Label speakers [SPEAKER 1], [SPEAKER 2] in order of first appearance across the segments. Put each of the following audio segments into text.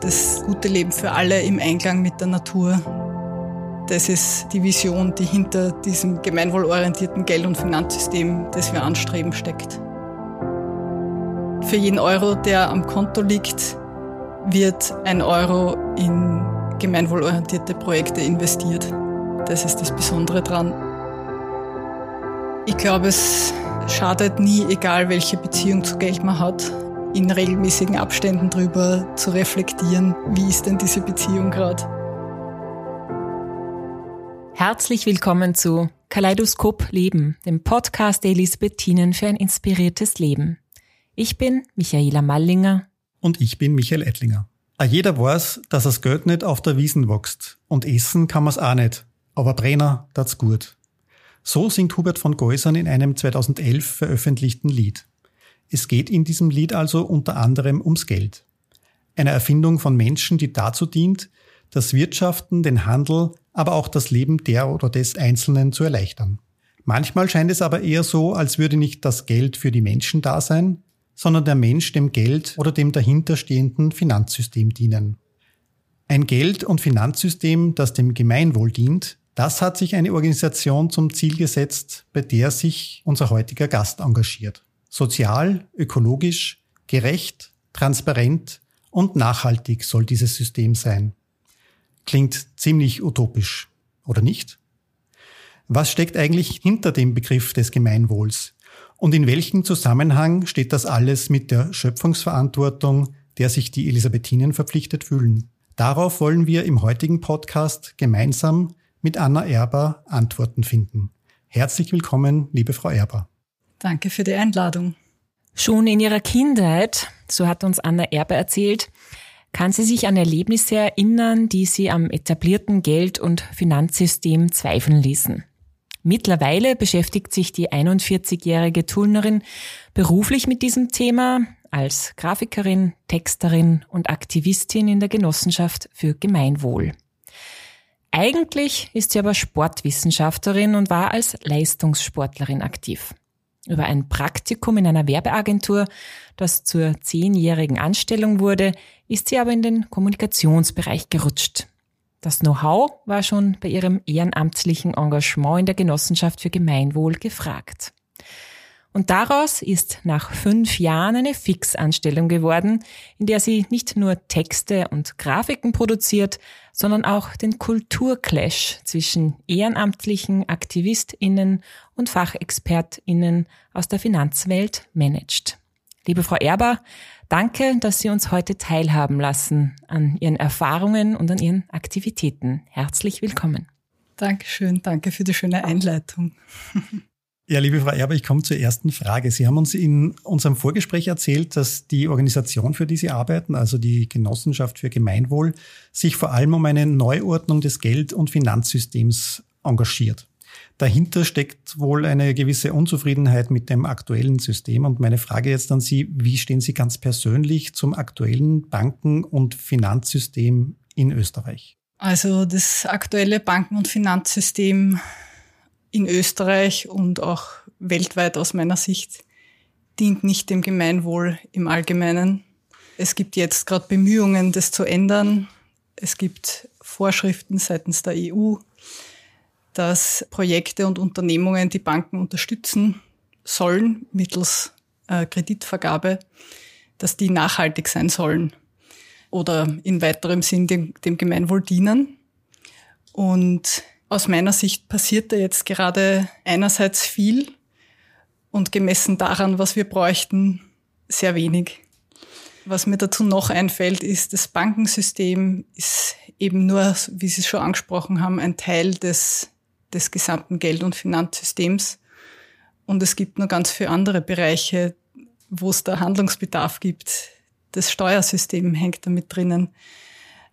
[SPEAKER 1] das gute Leben für alle im Einklang mit der Natur. Das ist die Vision, die hinter diesem gemeinwohlorientierten Geld- und Finanzsystem, das wir anstreben, steckt. Für jeden Euro, der am Konto liegt, wird ein Euro in gemeinwohlorientierte Projekte investiert. Das ist das Besondere dran. Ich glaube, es schadet nie, egal welche Beziehung zu Geld man hat, in regelmäßigen Abständen darüber zu reflektieren, wie ist denn diese Beziehung gerade.
[SPEAKER 2] Herzlich willkommen zu Kaleidoskop Leben, dem Podcast der Elisabethinen für ein inspiriertes Leben. Ich bin Michaela Mallinger.
[SPEAKER 3] Und ich bin Michael Ettlinger. A jeder weiß, dass das Geld nicht auf der Wiesen wächst. Und essen kann man's auch nicht. Aber Brenner, das gut. So singt Hubert von Geusern in einem 2011 veröffentlichten Lied. Es geht in diesem Lied also unter anderem ums Geld. Eine Erfindung von Menschen, die dazu dient, das Wirtschaften, den Handel, aber auch das Leben der oder des Einzelnen zu erleichtern. Manchmal scheint es aber eher so, als würde nicht das Geld für die Menschen da sein, sondern der Mensch dem Geld oder dem dahinterstehenden Finanzsystem dienen. Ein Geld- und Finanzsystem, das dem Gemeinwohl dient, das hat sich eine Organisation zum Ziel gesetzt, bei der sich unser heutiger Gast engagiert. Sozial, ökologisch, gerecht, transparent und nachhaltig soll dieses System sein. Klingt ziemlich utopisch, oder nicht? Was steckt eigentlich hinter dem Begriff des Gemeinwohls? Und in welchem Zusammenhang steht das alles mit der Schöpfungsverantwortung, der sich die Elisabethinen verpflichtet fühlen? Darauf wollen wir im heutigen Podcast gemeinsam mit Anna Erber Antworten finden. Herzlich willkommen, liebe Frau Erber.
[SPEAKER 1] Danke für die Einladung.
[SPEAKER 2] Schon in ihrer Kindheit, so hat uns Anna Erber erzählt, kann sie sich an Erlebnisse erinnern, die sie am etablierten Geld- und Finanzsystem zweifeln ließen. Mittlerweile beschäftigt sich die 41-jährige Tullnerin beruflich mit diesem Thema als Grafikerin, Texterin und Aktivistin in der Genossenschaft für Gemeinwohl. Eigentlich ist sie aber Sportwissenschaftlerin und war als Leistungssportlerin aktiv. Über ein Praktikum in einer Werbeagentur, das zur zehnjährigen Anstellung wurde, ist sie aber in den Kommunikationsbereich gerutscht. Das Know-how war schon bei ihrem ehrenamtlichen Engagement in der Genossenschaft für Gemeinwohl gefragt. Und daraus ist nach fünf Jahren eine Fixanstellung geworden, in der sie nicht nur Texte und Grafiken produziert, sondern auch den Kulturclash zwischen ehrenamtlichen AktivistInnen und FachexpertInnen aus der Finanzwelt managt. Liebe Frau Erber, danke, dass Sie uns heute teilhaben lassen an Ihren Erfahrungen und an Ihren Aktivitäten. Herzlich willkommen.
[SPEAKER 1] Dankeschön, danke für die schöne Einleitung.
[SPEAKER 3] Ja, liebe Frau Erber, ich komme zur ersten Frage. Sie haben uns in unserem Vorgespräch erzählt, dass die Organisation, für die Sie arbeiten, also die Genossenschaft für Gemeinwohl, sich vor allem um eine Neuordnung des Geld- und Finanzsystems engagiert. Dahinter steckt wohl eine gewisse Unzufriedenheit mit dem aktuellen System. Und meine Frage jetzt an Sie, wie stehen Sie ganz persönlich zum aktuellen Banken- und Finanzsystem in Österreich?
[SPEAKER 1] Also das aktuelle Banken- und Finanzsystem in Österreich und auch weltweit aus meiner Sicht dient nicht dem Gemeinwohl im Allgemeinen. Es gibt jetzt gerade Bemühungen, das zu ändern. Es gibt Vorschriften seitens der EU, dass Projekte und Unternehmungen die Banken unterstützen sollen mittels äh, Kreditvergabe, dass die nachhaltig sein sollen oder in weiterem Sinn dem, dem Gemeinwohl dienen. Und aus meiner Sicht passiert da jetzt gerade einerseits viel und gemessen daran, was wir bräuchten, sehr wenig. Was mir dazu noch einfällt, ist, das Bankensystem ist eben nur, wie Sie es schon angesprochen haben, ein Teil des, des gesamten Geld- und Finanzsystems. Und es gibt nur ganz viele andere Bereiche, wo es da Handlungsbedarf gibt. Das Steuersystem hängt damit drinnen.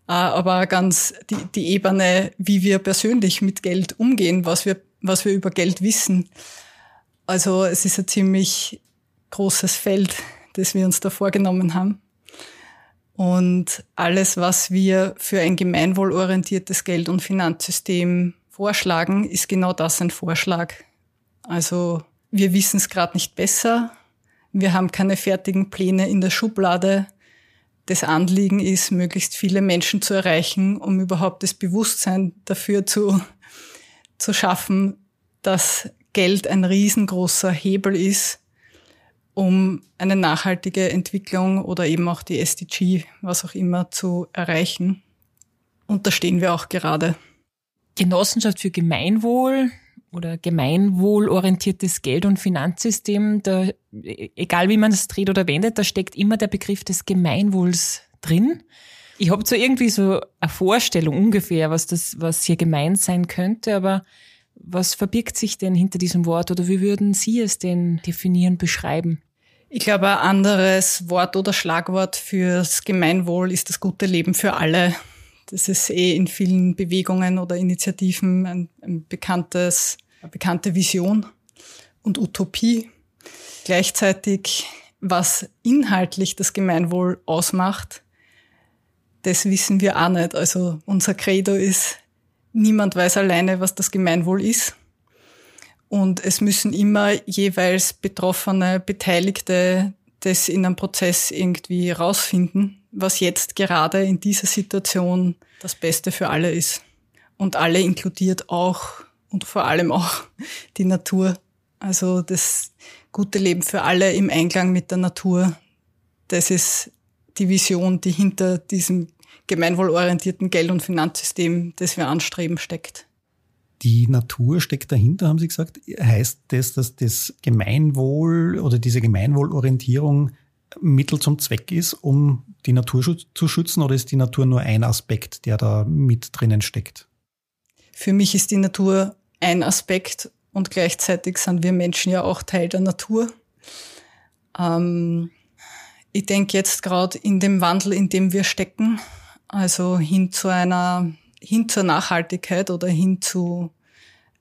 [SPEAKER 1] Äh, aber ganz die, die Ebene, wie wir persönlich mit Geld umgehen, was wir, was wir über Geld wissen. Also es ist ein ziemlich großes Feld, das wir uns da vorgenommen haben. Und alles, was wir für ein gemeinwohlorientiertes Geld- und Finanzsystem vorschlagen, ist genau das ein Vorschlag. Also wir wissen es gerade nicht besser. Wir haben keine fertigen Pläne in der Schublade. Das Anliegen ist, möglichst viele Menschen zu erreichen, um überhaupt das Bewusstsein dafür zu, zu schaffen, dass Geld ein riesengroßer Hebel ist, um eine nachhaltige Entwicklung oder eben auch die SDG, was auch immer, zu erreichen. Und da stehen wir auch gerade.
[SPEAKER 2] Genossenschaft für Gemeinwohl oder gemeinwohlorientiertes Geld- und Finanzsystem, da, egal wie man es dreht oder wendet, da steckt immer der Begriff des Gemeinwohls drin. Ich habe zwar irgendwie so eine Vorstellung ungefähr, was das, was hier gemeint sein könnte, aber was verbirgt sich denn hinter diesem Wort oder wie würden Sie es denn definieren, beschreiben?
[SPEAKER 1] Ich glaube, ein anderes Wort oder Schlagwort fürs Gemeinwohl ist das gute Leben für alle. Das ist eh in vielen Bewegungen oder Initiativen ein, ein bekanntes, bekannte Vision und Utopie. Gleichzeitig, was inhaltlich das Gemeinwohl ausmacht, das wissen wir auch nicht. Also unser Credo ist, niemand weiß alleine, was das Gemeinwohl ist. Und es müssen immer jeweils betroffene, Beteiligte das in einem Prozess irgendwie rausfinden, was jetzt gerade in dieser Situation das Beste für alle ist. Und alle inkludiert auch und vor allem auch die Natur. Also das gute Leben für alle im Einklang mit der Natur. Das ist die Vision, die hinter diesem gemeinwohlorientierten Geld- und Finanzsystem, das wir anstreben, steckt.
[SPEAKER 3] Die Natur steckt dahinter, haben Sie gesagt. Heißt das, dass das Gemeinwohl oder diese Gemeinwohlorientierung Mittel zum Zweck ist, um die Natur zu schützen, oder ist die Natur nur ein Aspekt, der da mit drinnen steckt?
[SPEAKER 1] Für mich ist die Natur ein Aspekt und gleichzeitig sind wir Menschen ja auch Teil der Natur. Ähm, ich denke jetzt gerade in dem Wandel, in dem wir stecken, also hin zu einer, hin zur Nachhaltigkeit oder hin zu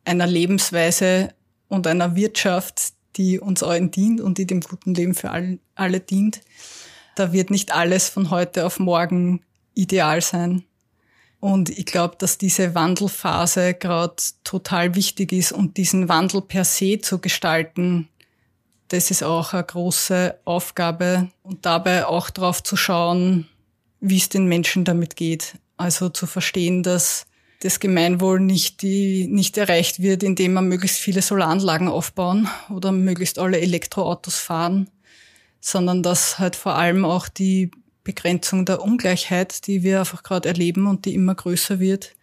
[SPEAKER 1] einer Lebensweise und einer Wirtschaft, die uns allen dient und die dem guten Leben für alle, alle dient. Da wird nicht alles von heute auf morgen ideal sein. Und ich glaube, dass diese Wandelphase gerade total wichtig ist und diesen Wandel per se zu gestalten, das ist auch eine große Aufgabe und dabei auch darauf zu schauen, wie es den Menschen damit geht. Also zu verstehen, dass das Gemeinwohl nicht, die, nicht erreicht wird, indem man möglichst viele Solaranlagen aufbauen oder möglichst alle Elektroautos fahren, sondern dass halt vor allem auch die Begrenzung der Ungleichheit, die wir einfach gerade erleben und die immer größer wird,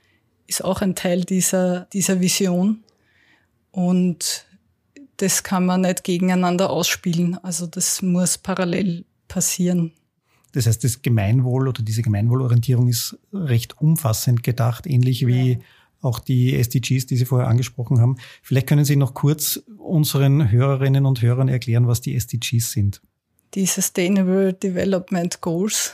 [SPEAKER 1] ist auch ein Teil dieser, dieser Vision. Und das kann man nicht gegeneinander ausspielen. Also das muss parallel passieren.
[SPEAKER 3] Das heißt, das Gemeinwohl oder diese Gemeinwohlorientierung ist recht umfassend gedacht, ähnlich wie ja. auch die SDGs, die Sie vorher angesprochen haben. Vielleicht können Sie noch kurz unseren Hörerinnen und Hörern erklären, was die SDGs sind.
[SPEAKER 1] Die Sustainable Development Goals.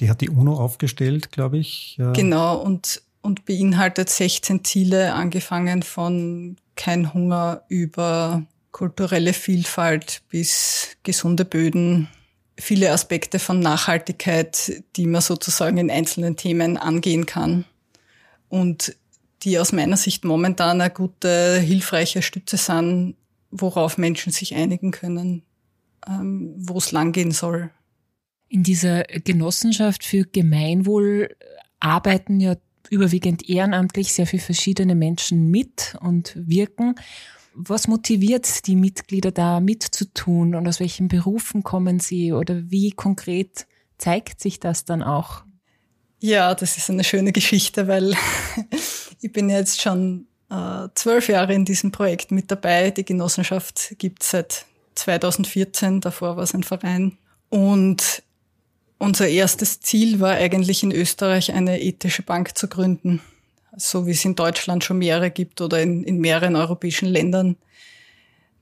[SPEAKER 3] Die hat die UNO aufgestellt, glaube ich.
[SPEAKER 1] Genau, und, und beinhaltet 16 Ziele, angefangen von kein Hunger über kulturelle Vielfalt bis gesunde Böden, viele Aspekte von Nachhaltigkeit, die man sozusagen in einzelnen Themen angehen kann und die aus meiner Sicht momentan eine gute, hilfreiche Stütze sind, worauf Menschen sich einigen können, ähm, wo es langgehen soll.
[SPEAKER 2] In dieser Genossenschaft für Gemeinwohl arbeiten ja überwiegend ehrenamtlich sehr viele verschiedene Menschen mit und wirken. Was motiviert die Mitglieder da mitzutun und aus welchen Berufen kommen sie oder wie konkret zeigt sich das dann auch?
[SPEAKER 1] Ja, das ist eine schöne Geschichte, weil ich bin jetzt schon äh, zwölf Jahre in diesem Projekt mit dabei. Die Genossenschaft gibt es seit 2014, davor war es ein Verein. Und unser erstes Ziel war eigentlich in Österreich eine ethische Bank zu gründen so wie es in Deutschland schon mehrere gibt oder in, in mehreren europäischen Ländern.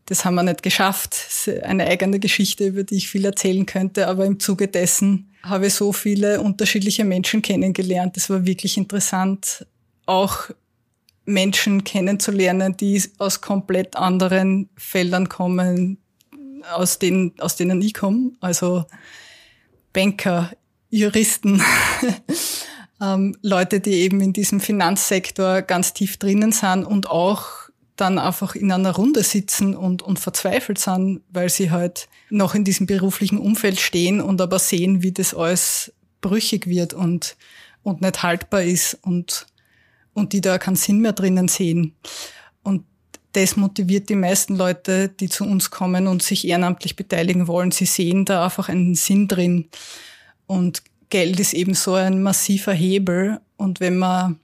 [SPEAKER 1] Das haben wir nicht geschafft. Eine eigene Geschichte, über die ich viel erzählen könnte, aber im Zuge dessen habe ich so viele unterschiedliche Menschen kennengelernt. Das war wirklich interessant, auch Menschen kennenzulernen, die aus komplett anderen Feldern kommen, aus denen, aus denen ich komme. Also Banker, Juristen, ähm, Leute, die eben in diesem Finanzsektor ganz tief drinnen sind und auch dann einfach in einer Runde sitzen und, und verzweifelt sind, weil sie halt noch in diesem beruflichen Umfeld stehen und aber sehen, wie das alles brüchig wird und, und nicht haltbar ist und, und die da keinen Sinn mehr drinnen sehen. Das motiviert die meisten Leute, die zu uns kommen und sich ehrenamtlich beteiligen wollen. Sie sehen da einfach einen Sinn drin. Und Geld ist eben so ein massiver Hebel. Und wenn man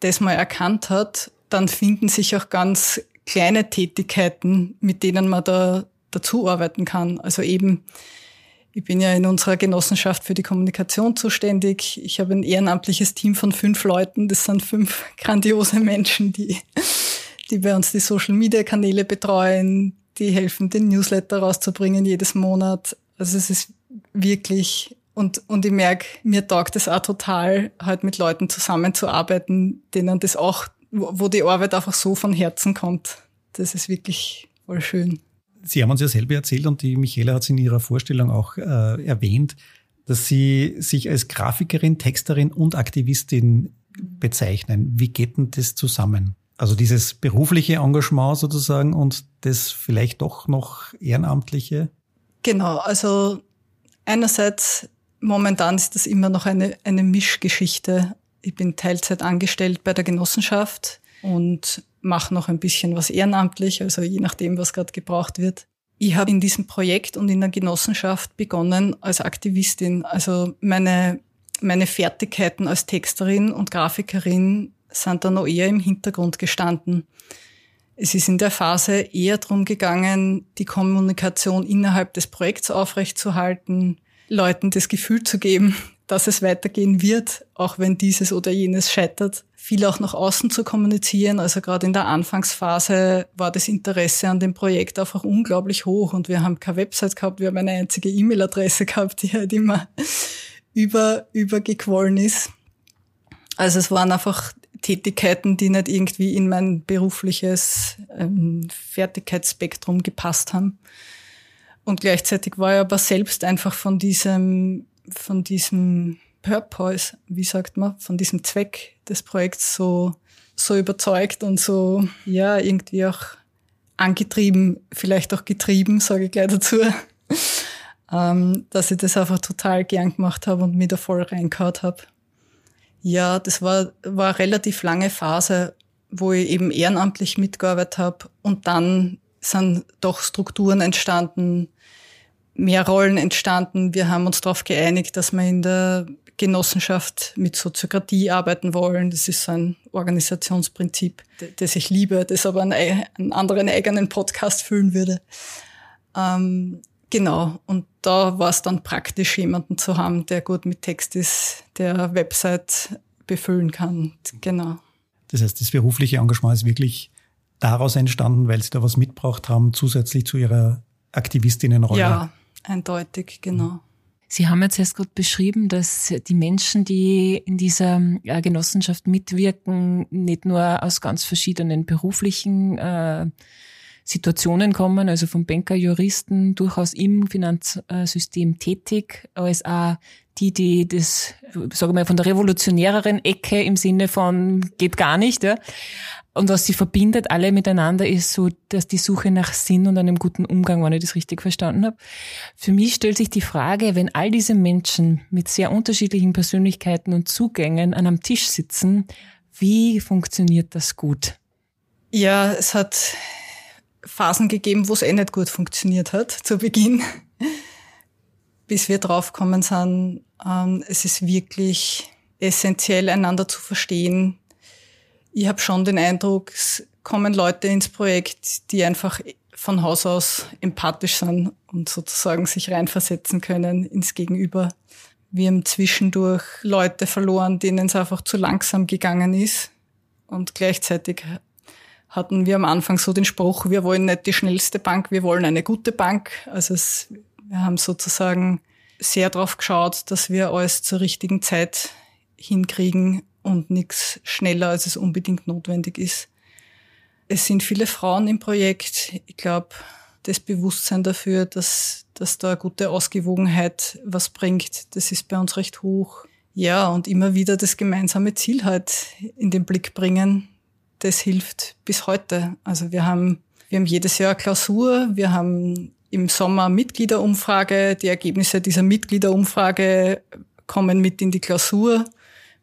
[SPEAKER 1] das mal erkannt hat, dann finden sich auch ganz kleine Tätigkeiten, mit denen man da dazu arbeiten kann. Also eben, ich bin ja in unserer Genossenschaft für die Kommunikation zuständig. Ich habe ein ehrenamtliches Team von fünf Leuten. Das sind fünf grandiose Menschen, die die bei uns die Social Media Kanäle betreuen, die helfen, den Newsletter rauszubringen jedes Monat. Also es ist wirklich und, und ich merke, mir taugt es auch total, halt mit Leuten zusammenzuarbeiten, denen das auch, wo die Arbeit einfach so von Herzen kommt. Das ist wirklich voll schön.
[SPEAKER 3] Sie haben uns ja selber erzählt und die Michaela hat es in ihrer Vorstellung auch äh, erwähnt, dass Sie sich als Grafikerin, Texterin und Aktivistin bezeichnen. Wie geht denn das zusammen? Also dieses berufliche Engagement sozusagen und das vielleicht doch noch ehrenamtliche?
[SPEAKER 1] Genau, also einerseits momentan ist das immer noch eine, eine Mischgeschichte. Ich bin Teilzeit angestellt bei der Genossenschaft und mache noch ein bisschen was ehrenamtlich, also je nachdem, was gerade gebraucht wird. Ich habe in diesem Projekt und in der Genossenschaft begonnen als Aktivistin. Also meine, meine Fertigkeiten als Texterin und Grafikerin sind da noch eher im Hintergrund gestanden. Es ist in der Phase eher darum gegangen, die Kommunikation innerhalb des Projekts aufrechtzuerhalten, Leuten das Gefühl zu geben, dass es weitergehen wird, auch wenn dieses oder jenes scheitert. Viel auch nach außen zu kommunizieren. Also gerade in der Anfangsphase war das Interesse an dem Projekt einfach unglaublich hoch und wir haben keine Website gehabt, wir haben eine einzige E-Mail-Adresse gehabt, die halt immer über, übergequollen ist. Also es waren einfach Tätigkeiten, die nicht irgendwie in mein berufliches ähm, Fertigkeitsspektrum gepasst haben. Und gleichzeitig war ich aber selbst einfach von diesem, von diesem Purpose, wie sagt man, von diesem Zweck des Projekts so, so überzeugt und so, ja, irgendwie auch angetrieben, vielleicht auch getrieben, sage ich gleich dazu, ähm, dass ich das einfach total gern gemacht habe und mir da voll reingehauen habe. Ja, das war, war eine relativ lange Phase, wo ich eben ehrenamtlich mitgearbeitet habe und dann sind doch Strukturen entstanden, mehr Rollen entstanden. Wir haben uns darauf geeinigt, dass wir in der Genossenschaft mit Soziokratie arbeiten wollen. Das ist so ein Organisationsprinzip, das ich liebe, das aber einen, einen anderen eigenen Podcast füllen würde. Ähm, Genau, und da war es dann praktisch, jemanden zu haben, der gut mit Text ist, der Website befüllen kann. Genau.
[SPEAKER 3] Das heißt, das berufliche Engagement ist wirklich daraus entstanden, weil Sie da was mitgebracht haben, zusätzlich zu Ihrer Aktivistinnenrolle.
[SPEAKER 1] Ja, eindeutig, genau.
[SPEAKER 2] Sie haben jetzt erst gerade beschrieben, dass die Menschen, die in dieser äh, Genossenschaft mitwirken, nicht nur aus ganz verschiedenen beruflichen äh, Situationen kommen, also vom Banker, Juristen, durchaus im Finanzsystem tätig, als auch die, die das, sage mal, von der revolutionäreren Ecke im Sinne von geht gar nicht, ja. Und was sie verbindet alle miteinander ist so, dass die Suche nach Sinn und einem guten Umgang, wenn ich das richtig verstanden habe. Für mich stellt sich die Frage, wenn all diese Menschen mit sehr unterschiedlichen Persönlichkeiten und Zugängen an einem Tisch sitzen, wie funktioniert das gut?
[SPEAKER 1] Ja, es hat Phasen gegeben, wo es eh nicht gut funktioniert hat zu Beginn, bis wir draufgekommen sind, ähm, es ist wirklich essentiell, einander zu verstehen. Ich habe schon den Eindruck, es kommen Leute ins Projekt, die einfach von Haus aus empathisch sind und sozusagen sich reinversetzen können ins Gegenüber. Wir haben zwischendurch Leute verloren, denen es einfach zu langsam gegangen ist. Und gleichzeitig hatten wir am Anfang so den Spruch, wir wollen nicht die schnellste Bank, wir wollen eine gute Bank. Also es, wir haben sozusagen sehr darauf geschaut, dass wir alles zur richtigen Zeit hinkriegen und nichts schneller, als es unbedingt notwendig ist. Es sind viele Frauen im Projekt. Ich glaube, das Bewusstsein dafür, dass, dass da eine gute Ausgewogenheit was bringt, das ist bei uns recht hoch. Ja, und immer wieder das gemeinsame Ziel halt in den Blick bringen, das hilft bis heute. Also wir haben, wir haben jedes Jahr Klausur, wir haben im Sommer Mitgliederumfrage, die Ergebnisse dieser Mitgliederumfrage kommen mit in die Klausur.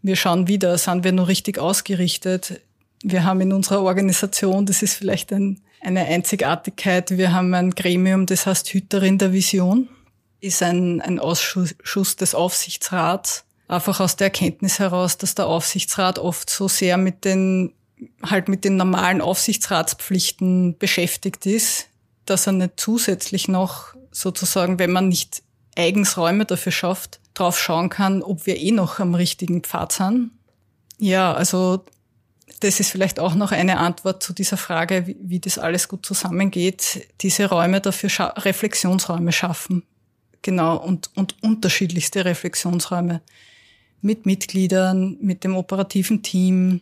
[SPEAKER 1] Wir schauen wieder, sind wir nur richtig ausgerichtet. Wir haben in unserer Organisation, das ist vielleicht ein, eine Einzigartigkeit, wir haben ein Gremium, das heißt Hüterin der Vision, ist ein, ein Ausschuss des Aufsichtsrats, einfach aus der Erkenntnis heraus, dass der Aufsichtsrat oft so sehr mit den halt mit den normalen Aufsichtsratspflichten beschäftigt ist, dass er nicht zusätzlich noch sozusagen, wenn man nicht eigens Räume dafür schafft, drauf schauen kann, ob wir eh noch am richtigen Pfad sind. Ja, also das ist vielleicht auch noch eine Antwort zu dieser Frage, wie, wie das alles gut zusammengeht. Diese Räume dafür, scha Reflexionsräume schaffen. Genau, und, und unterschiedlichste Reflexionsräume. Mit Mitgliedern, mit dem operativen Team,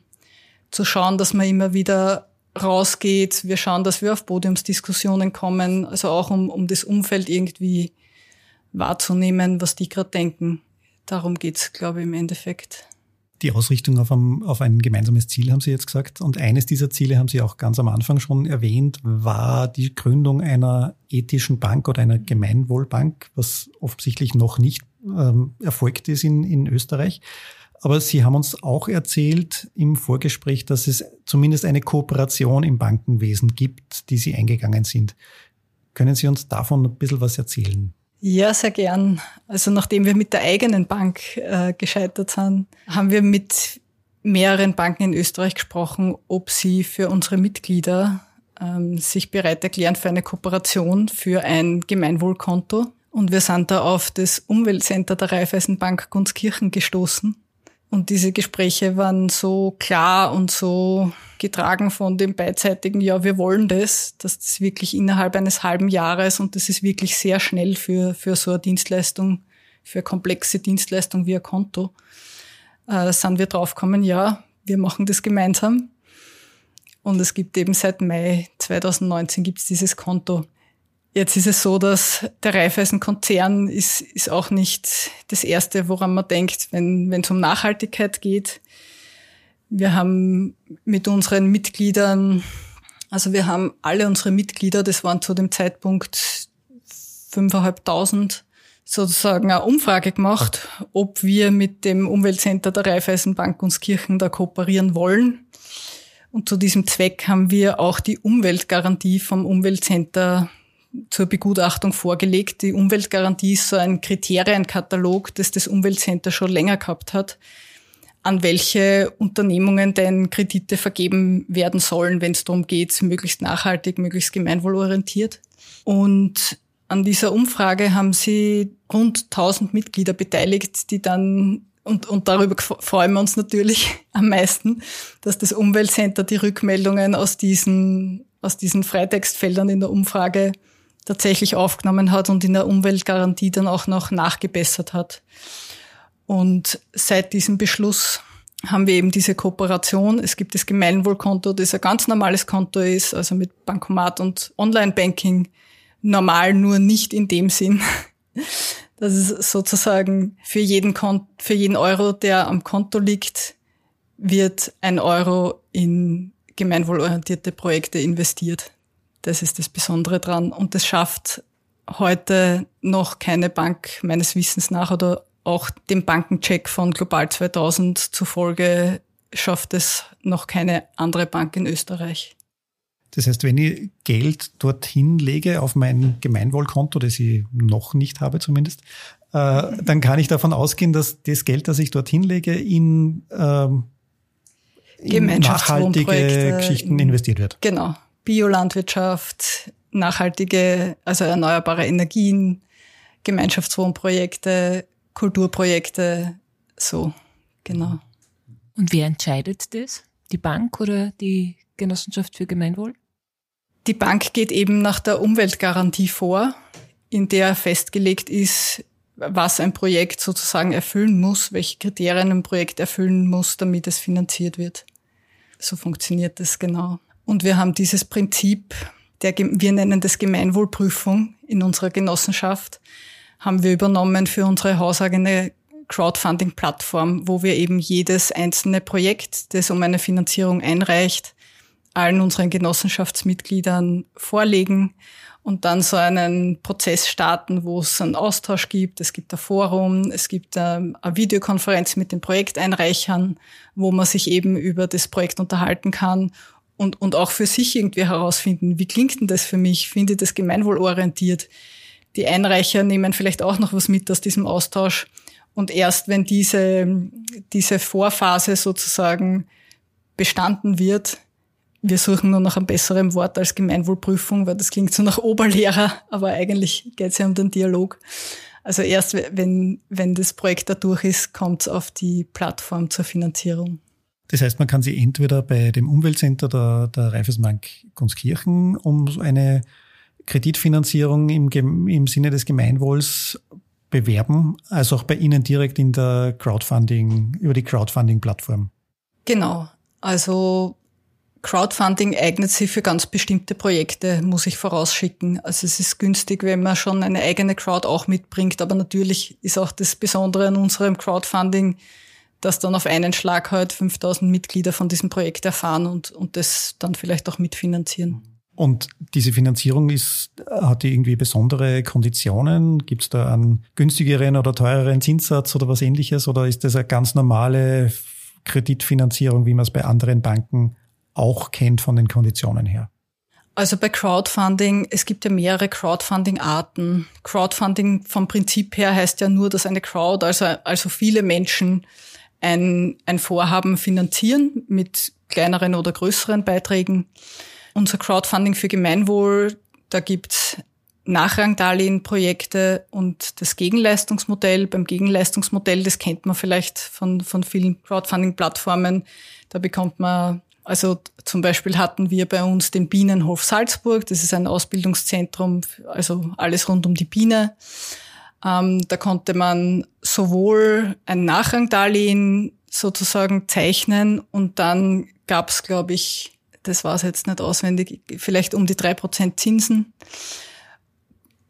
[SPEAKER 1] zu schauen, dass man immer wieder rausgeht. Wir schauen, dass wir auf Podiumsdiskussionen kommen, also auch um, um das Umfeld irgendwie wahrzunehmen, was die gerade denken. Darum geht's, glaube ich, im Endeffekt.
[SPEAKER 3] Die Ausrichtung auf ein, auf ein gemeinsames Ziel haben Sie jetzt gesagt. Und eines dieser Ziele haben Sie auch ganz am Anfang schon erwähnt, war die Gründung einer ethischen Bank oder einer Gemeinwohlbank, was offensichtlich noch nicht ähm, erfolgt ist in, in Österreich. Aber Sie haben uns auch erzählt im Vorgespräch, dass es zumindest eine Kooperation im Bankenwesen gibt, die Sie eingegangen sind. Können Sie uns davon ein bisschen was erzählen?
[SPEAKER 1] Ja, sehr gern. Also nachdem wir mit der eigenen Bank äh, gescheitert sind, haben wir mit mehreren Banken in Österreich gesprochen, ob sie für unsere Mitglieder ähm, sich bereit erklären für eine Kooperation für ein Gemeinwohlkonto. Und wir sind da auf das Umweltcenter der Raiffeisenbank Gunskirchen gestoßen und diese Gespräche waren so klar und so getragen von dem beidseitigen, ja, wir wollen das, dass das wirklich innerhalb eines halben Jahres und das ist wirklich sehr schnell für, für so eine Dienstleistung, für eine komplexe Dienstleistung wie ein Konto, äh, sind wir draufgekommen, ja, wir machen das gemeinsam. Und es gibt eben seit Mai 2019 gibt es dieses Konto. Jetzt ist es so, dass der Raiffeisen-Konzern ist, ist auch nicht das Erste, woran man denkt, wenn es um Nachhaltigkeit geht. Wir haben mit unseren Mitgliedern, also wir haben alle unsere Mitglieder, das waren zu dem Zeitpunkt 5.500, sozusagen eine Umfrage gemacht, ob wir mit dem Umweltcenter der Raiffeisenbank uns Kirchen da kooperieren wollen. Und zu diesem Zweck haben wir auch die Umweltgarantie vom Umweltcenter zur Begutachtung vorgelegt. Die Umweltgarantie ist so ein Kriterienkatalog, das das Umweltcenter schon länger gehabt hat, an welche Unternehmungen denn Kredite vergeben werden sollen, wenn es darum geht, möglichst nachhaltig, möglichst gemeinwohlorientiert. Und an dieser Umfrage haben sie rund 1000 Mitglieder beteiligt, die dann und, und darüber freuen wir uns natürlich am meisten, dass das Umweltcenter die Rückmeldungen aus diesen, aus diesen Freitextfeldern in der Umfrage tatsächlich aufgenommen hat und in der Umweltgarantie dann auch noch nachgebessert hat. Und seit diesem Beschluss haben wir eben diese Kooperation. Es gibt das Gemeinwohlkonto, das ein ganz normales Konto ist, also mit Bankomat und Online-Banking. Normal nur nicht in dem Sinn, dass es sozusagen für jeden, Kon für jeden Euro, der am Konto liegt, wird ein Euro in gemeinwohlorientierte Projekte investiert. Das ist das Besondere dran. Und das schafft heute noch keine Bank meines Wissens nach oder auch dem Bankencheck von Global 2000 zufolge schafft es noch keine andere Bank in Österreich.
[SPEAKER 3] Das heißt, wenn ich Geld dorthin lege auf mein Gemeinwohlkonto, das ich noch nicht habe zumindest, äh, dann kann ich davon ausgehen, dass das Geld, das ich dorthin lege, in, ähm, in nachhaltige Geschichten investiert wird.
[SPEAKER 1] Genau. Biolandwirtschaft, nachhaltige, also erneuerbare Energien, Gemeinschaftswohnprojekte, Kulturprojekte, so, genau.
[SPEAKER 2] Und wer entscheidet das? Die Bank oder die Genossenschaft für Gemeinwohl?
[SPEAKER 1] Die Bank geht eben nach der Umweltgarantie vor, in der festgelegt ist, was ein Projekt sozusagen erfüllen muss, welche Kriterien ein Projekt erfüllen muss, damit es finanziert wird. So funktioniert das genau. Und wir haben dieses Prinzip, der, wir nennen das Gemeinwohlprüfung in unserer Genossenschaft, haben wir übernommen für unsere hauseigene Crowdfunding-Plattform, wo wir eben jedes einzelne Projekt, das um eine Finanzierung einreicht, allen unseren Genossenschaftsmitgliedern vorlegen und dann so einen Prozess starten, wo es einen Austausch gibt. Es gibt ein Forum, es gibt ähm, eine Videokonferenz mit den Projekteinreichern, wo man sich eben über das Projekt unterhalten kann und, und auch für sich irgendwie herausfinden, wie klingt denn das für mich? Finde ich das gemeinwohlorientiert? Die Einreicher nehmen vielleicht auch noch was mit aus diesem Austausch. Und erst wenn diese, diese Vorphase sozusagen bestanden wird, wir suchen nur nach einem besseren Wort als Gemeinwohlprüfung, weil das klingt so nach Oberlehrer, aber eigentlich geht es ja um den Dialog. Also erst wenn, wenn das Projekt da durch ist, kommt es auf die Plattform zur Finanzierung.
[SPEAKER 3] Das heißt, man kann sie entweder bei dem Umweltcenter der, der Raiffeisenbank Gunskirchen um eine Kreditfinanzierung im, im Sinne des Gemeinwohls bewerben, als auch bei Ihnen direkt in der Crowdfunding, über die Crowdfunding-Plattform.
[SPEAKER 1] Genau. Also Crowdfunding eignet sich für ganz bestimmte Projekte, muss ich vorausschicken. Also es ist günstig, wenn man schon eine eigene Crowd auch mitbringt, aber natürlich ist auch das Besondere an unserem Crowdfunding, dass dann auf einen Schlag halt 5000 Mitglieder von diesem Projekt erfahren und, und das dann vielleicht auch mitfinanzieren.
[SPEAKER 3] Und diese Finanzierung ist, hat die irgendwie besondere Konditionen? Gibt es da einen günstigeren oder teureren Zinssatz oder was ähnliches? Oder ist das eine ganz normale Kreditfinanzierung, wie man es bei anderen Banken auch kennt von den Konditionen her?
[SPEAKER 1] Also bei Crowdfunding, es gibt ja mehrere Crowdfunding-Arten. Crowdfunding vom Prinzip her heißt ja nur, dass eine Crowd, also, also viele Menschen ein, ein Vorhaben finanzieren mit kleineren oder größeren Beiträgen. Unser Crowdfunding für Gemeinwohl, da gibt's Nachrangdarlehenprojekte und das Gegenleistungsmodell. Beim Gegenleistungsmodell, das kennt man vielleicht von, von vielen Crowdfunding-Plattformen, da bekommt man also zum Beispiel hatten wir bei uns den Bienenhof Salzburg. Das ist ein Ausbildungszentrum, also alles rund um die Biene. Ähm, da konnte man sowohl ein Nachrangdarlehen sozusagen zeichnen und dann gab es, glaube ich, das war es jetzt nicht auswendig, vielleicht um die drei Prozent Zinsen.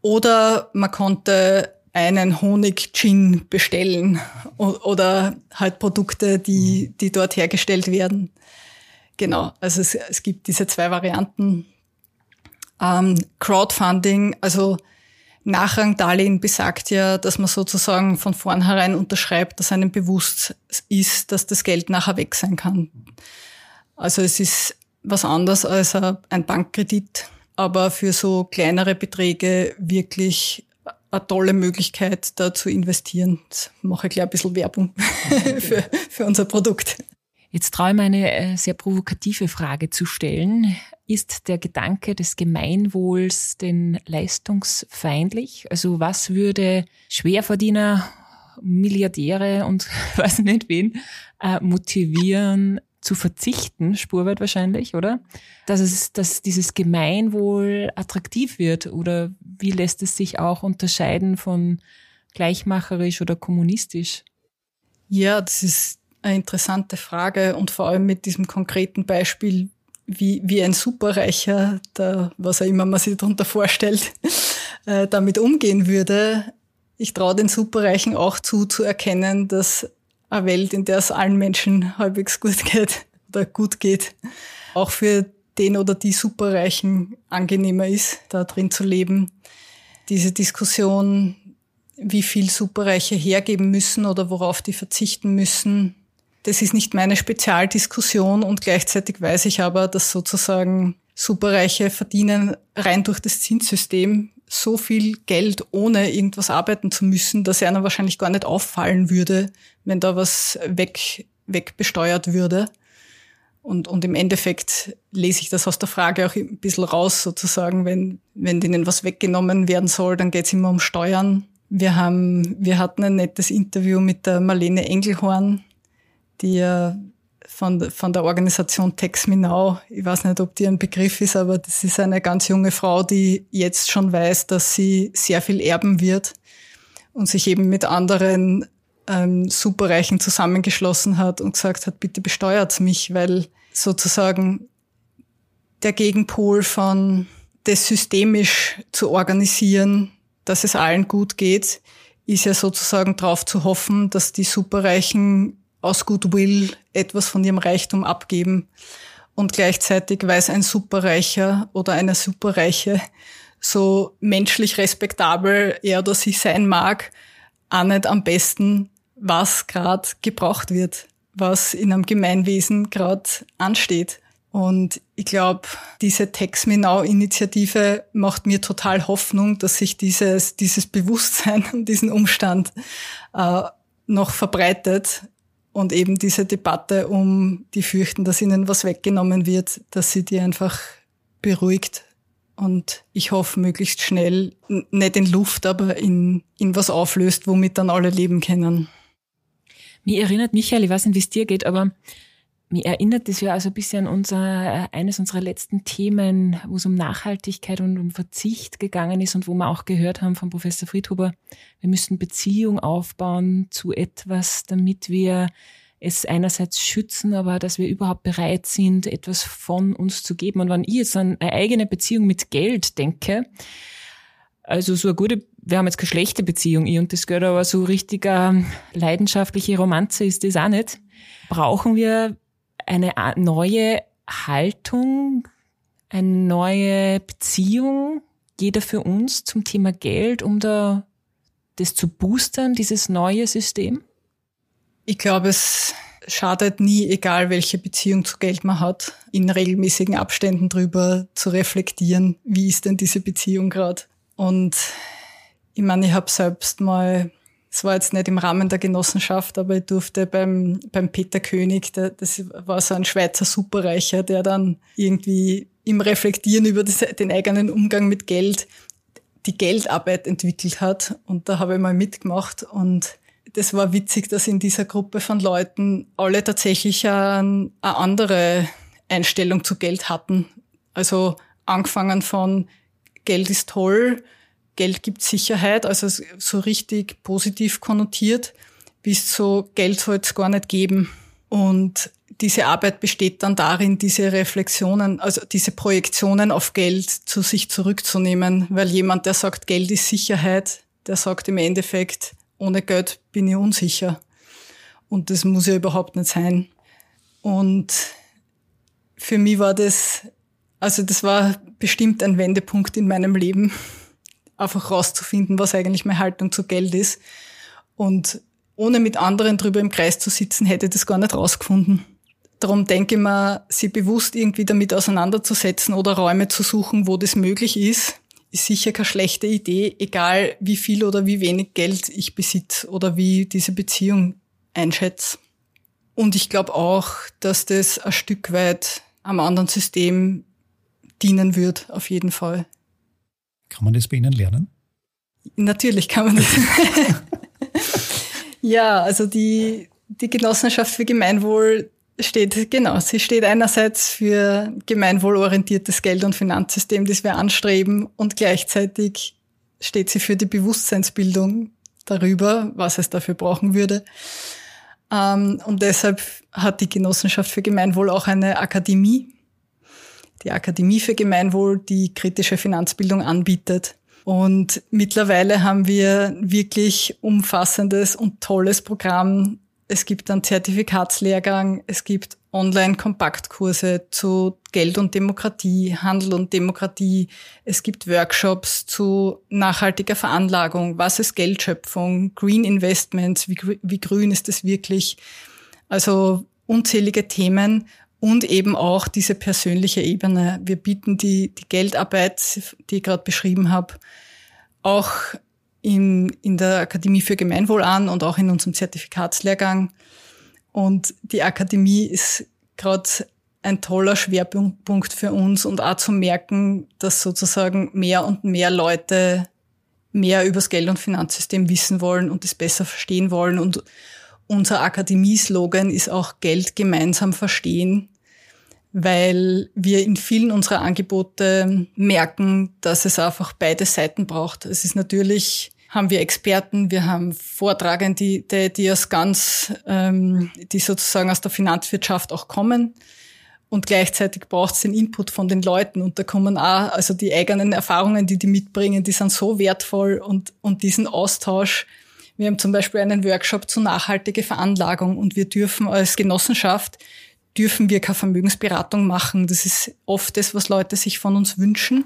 [SPEAKER 1] Oder man konnte einen Honig-Gin bestellen oder halt Produkte, die, die dort hergestellt werden. Genau, also es, es gibt diese zwei Varianten. Ähm, Crowdfunding, also Nachrangdarlehen besagt ja, dass man sozusagen von vornherein unterschreibt, dass einem bewusst ist, dass das Geld nachher weg sein kann. Also es ist was anderes als ein Bankkredit, aber für so kleinere Beträge wirklich eine tolle Möglichkeit, da zu investieren. Jetzt mache ich gleich ein bisschen Werbung für, für unser Produkt.
[SPEAKER 2] Jetzt traue ich mir eine äh, sehr provokative Frage zu stellen. Ist der Gedanke des Gemeinwohls denn leistungsfeindlich? Also was würde Schwerverdiener, Milliardäre und weiß nicht wen äh, motivieren, zu verzichten, spurweit wahrscheinlich, oder? Dass es, dass dieses Gemeinwohl attraktiv wird oder wie lässt es sich auch unterscheiden von gleichmacherisch oder kommunistisch?
[SPEAKER 1] Ja, das ist eine interessante Frage und vor allem mit diesem konkreten Beispiel, wie, wie ein Superreicher, da, was auch immer man sich darunter vorstellt, äh, damit umgehen würde. Ich traue den Superreichen auch zu, zu erkennen, dass eine Welt, in der es allen Menschen halbwegs gut geht oder gut geht, auch für den oder die Superreichen angenehmer ist, da drin zu leben. Diese Diskussion, wie viel Superreiche hergeben müssen oder worauf die verzichten müssen, das ist nicht meine Spezialdiskussion und gleichzeitig weiß ich aber, dass sozusagen Superreiche verdienen rein durch das Zinssystem so viel Geld, ohne irgendwas arbeiten zu müssen, dass einer wahrscheinlich gar nicht auffallen würde, wenn da was weg, wegbesteuert würde. Und, und im Endeffekt lese ich das aus der Frage auch ein bisschen raus, sozusagen, wenn, wenn denen was weggenommen werden soll, dann geht es immer um Steuern. Wir haben, wir hatten ein nettes Interview mit der Marlene Engelhorn, die ja von, von der Organisation Tex Now, ich weiß nicht, ob die ein Begriff ist, aber das ist eine ganz junge Frau, die jetzt schon weiß, dass sie sehr viel erben wird und sich eben mit anderen ähm, Superreichen zusammengeschlossen hat und gesagt hat, bitte besteuert mich, weil sozusagen der Gegenpol von das systemisch zu organisieren, dass es allen gut geht, ist ja sozusagen darauf zu hoffen, dass die Superreichen aus Goodwill etwas von ihrem Reichtum abgeben. und gleichzeitig weiß ein Superreicher oder eine Superreiche so menschlich respektabel er oder sie sein mag, auch nicht am besten, was gerade gebraucht wird, was in einem Gemeinwesen gerade ansteht. Und ich glaube, diese Text Me Now Initiative macht mir total Hoffnung, dass sich dieses, dieses Bewusstsein und diesen Umstand äh, noch verbreitet und eben diese Debatte um die fürchten, dass ihnen was weggenommen wird, dass sie die einfach beruhigt. Und ich hoffe, möglichst schnell, nicht in Luft, aber in, in was auflöst, womit dann alle leben können.
[SPEAKER 2] Mir erinnert Michael, ich weiß nicht, wie es dir geht, aber mir erinnert das ja also ein bisschen an unser, äh, eines unserer letzten Themen, wo es um Nachhaltigkeit und um Verzicht gegangen ist und wo wir auch gehört haben von Professor Friedhuber, wir müssen Beziehung aufbauen zu etwas, damit wir es einerseits schützen, aber dass wir überhaupt bereit sind, etwas von uns zu geben. Und wenn ich jetzt an eine eigene Beziehung mit Geld denke, also so eine gute, wir haben jetzt keine schlechte Beziehung, ich und das Geld, aber so richtiger leidenschaftliche Romanze ist das auch nicht. Brauchen wir eine neue Haltung, eine neue Beziehung, jeder für uns zum Thema Geld, um da das zu boostern, dieses neue System?
[SPEAKER 1] Ich glaube, es schadet nie, egal welche Beziehung zu Geld man hat, in regelmäßigen Abständen drüber zu reflektieren, wie ist denn diese Beziehung gerade. Und ich meine, ich habe selbst mal es war jetzt nicht im Rahmen der Genossenschaft, aber ich durfte beim, beim Peter König, der, das war so ein Schweizer Superreicher, der dann irgendwie im Reflektieren über das, den eigenen Umgang mit Geld die Geldarbeit entwickelt hat. Und da habe ich mal mitgemacht und das war witzig, dass in dieser Gruppe von Leuten alle tatsächlich eine, eine andere Einstellung zu Geld hatten. Also angefangen von Geld ist toll, Geld gibt Sicherheit, also so richtig positiv konnotiert, bis zu Geld soll es gar nicht geben. Und diese Arbeit besteht dann darin, diese Reflexionen, also diese Projektionen auf Geld zu sich zurückzunehmen, weil jemand, der sagt, Geld ist Sicherheit, der sagt im Endeffekt, ohne Geld bin ich unsicher. Und das muss ja überhaupt nicht sein. Und für mich war das, also das war bestimmt ein Wendepunkt in meinem Leben, einfach rauszufinden, was eigentlich meine Haltung zu Geld ist. Und ohne mit anderen drüber im Kreis zu sitzen, hätte ich das gar nicht rausgefunden. Darum denke ich mir, sie bewusst irgendwie damit auseinanderzusetzen oder Räume zu suchen, wo das möglich ist, ist sicher keine schlechte Idee, egal wie viel oder wie wenig Geld ich besitze oder wie diese Beziehung einschätze. Und ich glaube auch, dass das ein Stück weit am anderen System dienen wird, auf jeden Fall.
[SPEAKER 3] Kann man das bei Ihnen lernen?
[SPEAKER 1] Natürlich kann man das. ja, also die, die Genossenschaft für Gemeinwohl steht, genau, sie steht einerseits für gemeinwohlorientiertes Geld- und Finanzsystem, das wir anstreben, und gleichzeitig steht sie für die Bewusstseinsbildung darüber, was es dafür brauchen würde. Ähm, und deshalb hat die Genossenschaft für Gemeinwohl auch eine Akademie, die Akademie für Gemeinwohl, die kritische Finanzbildung anbietet. Und mittlerweile haben wir wirklich umfassendes und tolles Programm. Es gibt einen Zertifikatslehrgang, es gibt Online-Kompaktkurse zu Geld und Demokratie, Handel und Demokratie. Es gibt Workshops zu nachhaltiger Veranlagung, was ist Geldschöpfung, Green Investments, wie, wie grün ist es wirklich. Also unzählige Themen und eben auch diese persönliche Ebene. Wir bieten die, die Geldarbeit, die ich gerade beschrieben habe, auch in, in der Akademie für Gemeinwohl an und auch in unserem Zertifikatslehrgang. Und die Akademie ist gerade ein toller Schwerpunkt für uns und auch zu merken, dass sozusagen mehr und mehr Leute mehr übers Geld- und Finanzsystem wissen wollen und es besser verstehen wollen und, unser Akademie-Slogan ist auch Geld gemeinsam verstehen, weil wir in vielen unserer Angebote merken, dass es einfach beide Seiten braucht. Es ist natürlich, haben wir Experten, wir haben Vortragende, die, die aus ganz, ähm, die sozusagen aus der Finanzwirtschaft auch kommen. Und gleichzeitig braucht es den Input von den Leuten und da kommen auch, also die eigenen Erfahrungen, die die mitbringen, die sind so wertvoll und, und diesen Austausch, wir haben zum Beispiel einen Workshop zu nachhaltige Veranlagung und wir dürfen als Genossenschaft dürfen wir keine Vermögensberatung machen. Das ist oft das, was Leute sich von uns wünschen.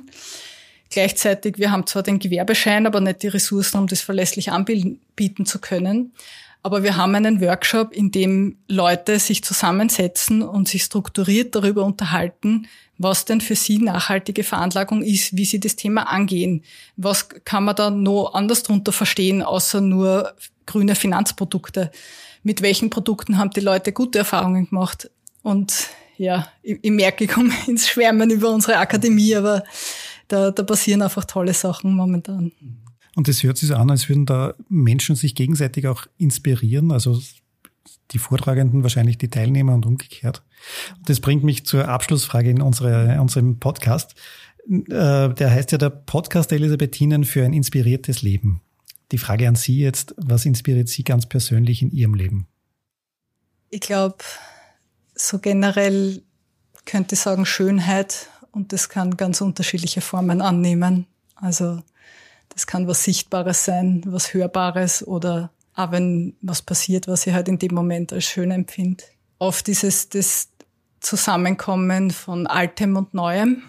[SPEAKER 1] Gleichzeitig, wir haben zwar den Gewerbeschein, aber nicht die Ressourcen, um das verlässlich anbieten zu können. Aber wir haben einen Workshop, in dem Leute sich zusammensetzen und sich strukturiert darüber unterhalten, was denn für sie nachhaltige Veranlagung ist, wie sie das Thema angehen. Was kann man da noch anders drunter verstehen, außer nur grüne Finanzprodukte? Mit welchen Produkten haben die Leute gute Erfahrungen gemacht? Und ja, ich, ich merke, ich komme ins Schwärmen über unsere Akademie, aber da, da passieren einfach tolle Sachen momentan.
[SPEAKER 3] Und es hört sich so an, als würden da Menschen sich gegenseitig auch inspirieren, also die Vortragenden, wahrscheinlich die Teilnehmer und umgekehrt. Das bringt mich zur Abschlussfrage in unsere, unserem Podcast. Äh, der heißt ja der Podcast der Elisabethinen für ein inspiriertes Leben. Die Frage an Sie jetzt, was inspiriert Sie ganz persönlich in Ihrem Leben?
[SPEAKER 1] Ich glaube, so generell könnte ich sagen Schönheit und das kann ganz unterschiedliche Formen annehmen. Also das kann was Sichtbares sein, was Hörbares oder auch wenn was passiert, was ich halt in dem Moment als schön empfinde. Oft ist es das Zusammenkommen von Altem und Neuem.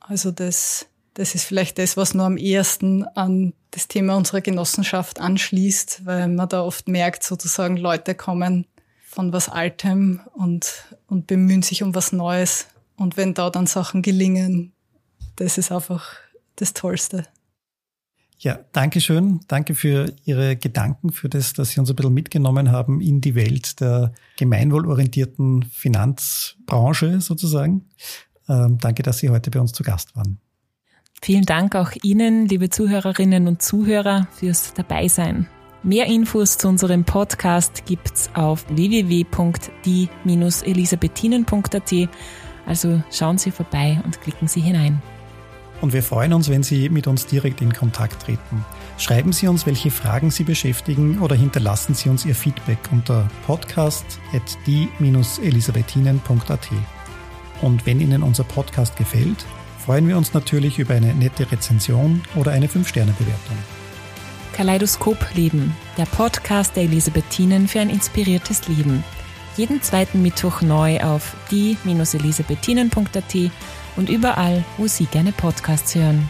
[SPEAKER 1] Also das, das ist vielleicht das, was nur am ehesten an das Thema unserer Genossenschaft anschließt, weil man da oft merkt, sozusagen Leute kommen von was Altem und, und bemühen sich um was Neues. Und wenn da dann Sachen gelingen, das ist einfach das Tollste.
[SPEAKER 3] Ja, danke schön. Danke für Ihre Gedanken, für das, dass Sie uns ein bisschen mitgenommen haben in die Welt der gemeinwohlorientierten Finanzbranche sozusagen. Ähm, danke, dass Sie heute bei uns zu Gast waren.
[SPEAKER 2] Vielen Dank auch Ihnen, liebe Zuhörerinnen und Zuhörer, fürs Dabeisein. Mehr Infos zu unserem Podcast gibt's auf www.die-elisabethinen.at. Also schauen Sie vorbei und klicken Sie hinein.
[SPEAKER 3] Und wir freuen uns, wenn Sie mit uns direkt in Kontakt treten. Schreiben Sie uns, welche Fragen Sie beschäftigen oder hinterlassen Sie uns Ihr Feedback unter podcast.die-elisabethinen.at. Und wenn Ihnen unser Podcast gefällt, freuen wir uns natürlich über eine nette Rezension oder eine 5-Sterne-Bewertung.
[SPEAKER 2] Kaleidoskop Leben, der Podcast der Elisabethinen für ein inspiriertes Leben. Jeden zweiten Mittwoch neu auf die-elisabethinen.at und überall, wo Sie gerne Podcasts hören.